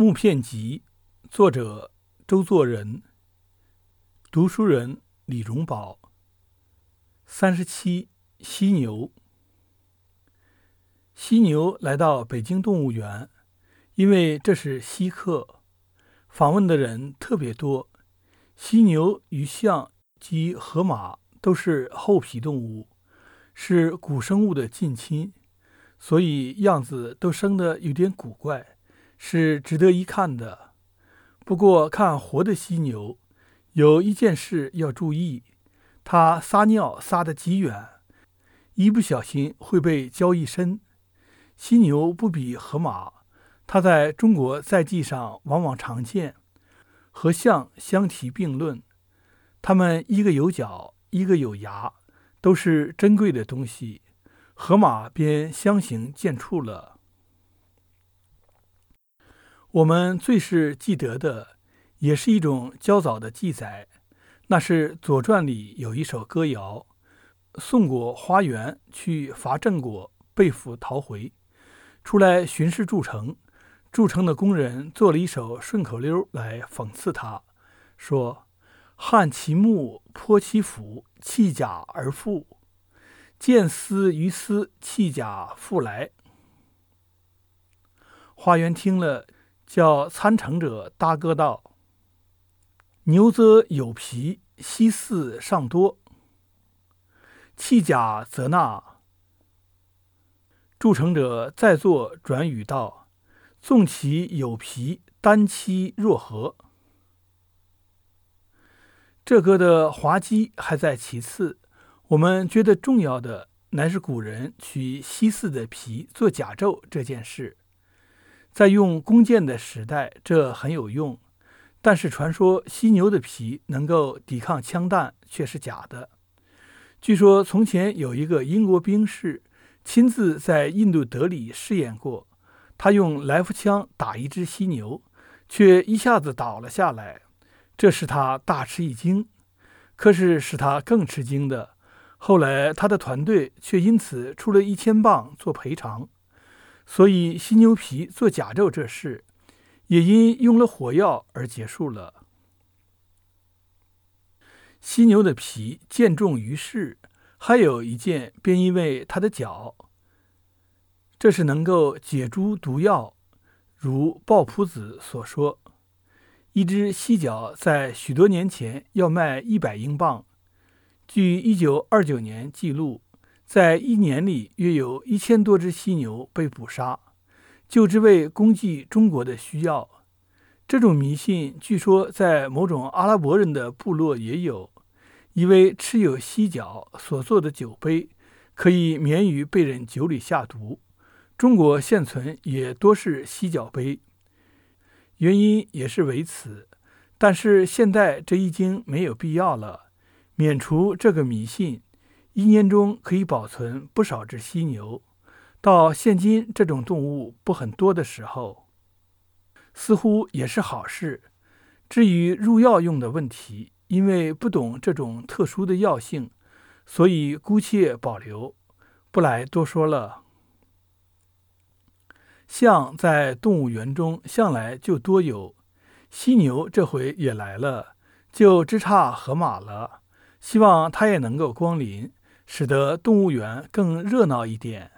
木片集》，作者周作人，读书人李荣宝。三十七，犀牛。犀牛来到北京动物园，因为这是稀客，访问的人特别多。犀牛与象及河马都是厚皮动物，是古生物的近亲，所以样子都生得有点古怪。是值得一看的。不过看活的犀牛，有一件事要注意：它撒尿撒得极远，一不小心会被浇一身。犀牛不比河马，它在中国在记上往往常见，和象相提并论。它们一个有角，一个有牙，都是珍贵的东西。河马便相形见绌了。我们最是记得的，也是一种较早的记载，那是《左传》里有一首歌谣：“宋国花园去伐郑国，被俘逃回，出来巡视筑城。筑城的工人做了一首顺口溜来讽刺他，说：‘汉其木，破其斧，弃甲而复。见丝于丝，弃甲复来。’花园听了。”叫参乘者大哥道：“牛则有皮，犀似尚多。弃甲则纳。”筑城者再作转语道：“纵其有皮，单期若何？”这歌的滑稽还在其次，我们觉得重要的乃是古人取犀似的皮做甲胄这件事。在用弓箭的时代，这很有用。但是传说犀牛的皮能够抵抗枪弹却是假的。据说从前有一个英国兵士亲自在印度德里试验过，他用来福枪打一只犀牛，却一下子倒了下来，这使他大吃一惊。可是使他更吃惊的，后来他的团队却因此出了一千磅做赔偿。所以，犀牛皮做甲胄这事，也因用了火药而结束了。犀牛的皮见重于世，还有一件便因为它的角，这是能够解诸毒药，如鲍朴子所说，一只犀角在许多年前要卖一百英镑。据一九二九年记录。在一年里，约有一千多只犀牛被捕杀，就只为供给中国的需要。这种迷信据说在某种阿拉伯人的部落也有，以为持有犀角所做的酒杯可以免于被人酒里下毒。中国现存也多是犀角杯，原因也是为此。但是现在这已经没有必要了，免除这个迷信。一年中可以保存不少只犀牛，到现今这种动物不很多的时候，似乎也是好事。至于入药用的问题，因为不懂这种特殊的药性，所以姑且保留，不来多说了。象在动物园中向来就多有，犀牛这回也来了，就只差河马了。希望它也能够光临。使得动物园更热闹一点。